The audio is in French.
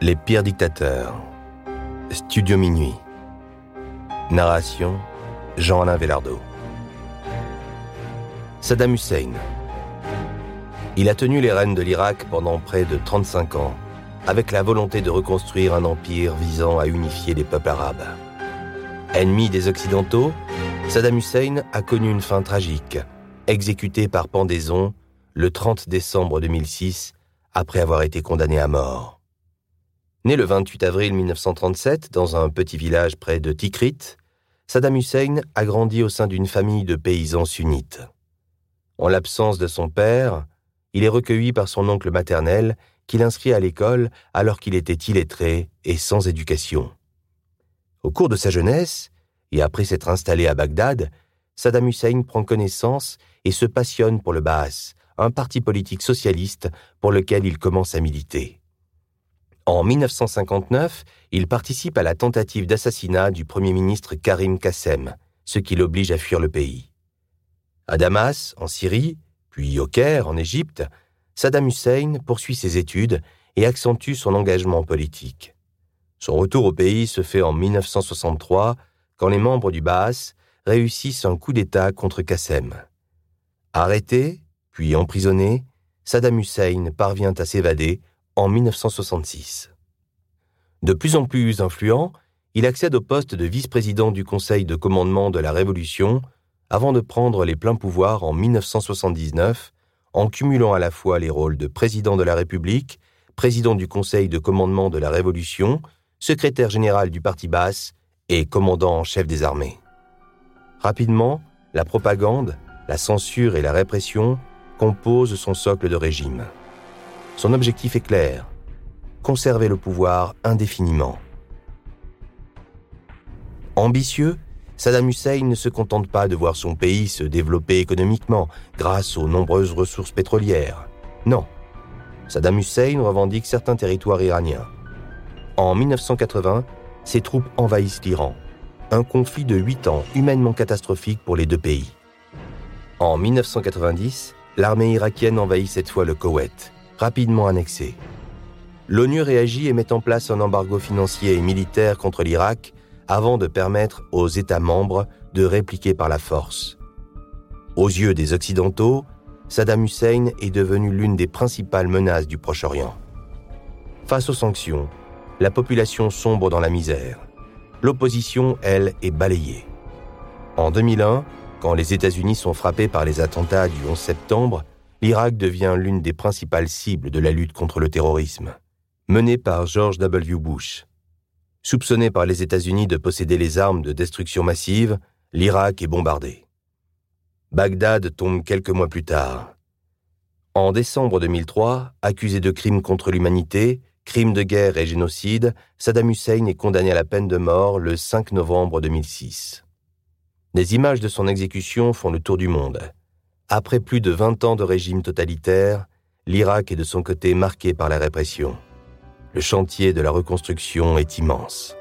Les pires dictateurs. Studio Minuit. Narration Jean-Alain Velardo. Saddam Hussein. Il a tenu les rênes de l'Irak pendant près de 35 ans, avec la volonté de reconstruire un empire visant à unifier les peuples arabes. Ennemi des Occidentaux, Saddam Hussein a connu une fin tragique, exécuté par pendaison le 30 décembre 2006 après avoir été condamné à mort. Né le 28 avril 1937 dans un petit village près de Tikrit, Saddam Hussein a grandi au sein d'une famille de paysans sunnites. En l'absence de son père, il est recueilli par son oncle maternel qu'il inscrit à l'école alors qu'il était illettré et sans éducation. Au cours de sa jeunesse, et après s'être installé à Bagdad, Saddam Hussein prend connaissance et se passionne pour le Baas, un parti politique socialiste pour lequel il commence à militer. En 1959, il participe à la tentative d'assassinat du Premier ministre Karim Kassem, ce qui l'oblige à fuir le pays. À Damas, en Syrie, puis au Caire, en Égypte, Saddam Hussein poursuit ses études et accentue son engagement politique. Son retour au pays se fait en 1963, quand les membres du Baas réussissent un coup d'État contre Kassem. Arrêté, puis emprisonné, Saddam Hussein parvient à s'évader en 1966. De plus en plus influent, il accède au poste de vice-président du Conseil de commandement de la Révolution avant de prendre les pleins pouvoirs en 1979 en cumulant à la fois les rôles de président de la République, président du Conseil de commandement de la Révolution, secrétaire général du Parti basse et commandant en chef des armées. Rapidement, la propagande, la censure et la répression composent son socle de régime. Son objectif est clair, conserver le pouvoir indéfiniment. Ambitieux, Saddam Hussein ne se contente pas de voir son pays se développer économiquement grâce aux nombreuses ressources pétrolières. Non. Saddam Hussein revendique certains territoires iraniens. En 1980, ses troupes envahissent l'Iran. Un conflit de huit ans humainement catastrophique pour les deux pays. En 1990, l'armée irakienne envahit cette fois le Koweït rapidement annexé. L'ONU réagit et met en place un embargo financier et militaire contre l'Irak avant de permettre aux États membres de répliquer par la force. Aux yeux des Occidentaux, Saddam Hussein est devenu l'une des principales menaces du Proche-Orient. Face aux sanctions, la population sombre dans la misère. L'opposition, elle, est balayée. En 2001, quand les États-Unis sont frappés par les attentats du 11 septembre, l'Irak devient l'une des principales cibles de la lutte contre le terrorisme, menée par George W. Bush. Soupçonné par les États-Unis de posséder les armes de destruction massive, l'Irak est bombardé. Bagdad tombe quelques mois plus tard. En décembre 2003, accusé de crimes contre l'humanité, crimes de guerre et génocide, Saddam Hussein est condamné à la peine de mort le 5 novembre 2006. Des images de son exécution font le tour du monde. Après plus de 20 ans de régime totalitaire, l'Irak est de son côté marqué par la répression. Le chantier de la reconstruction est immense.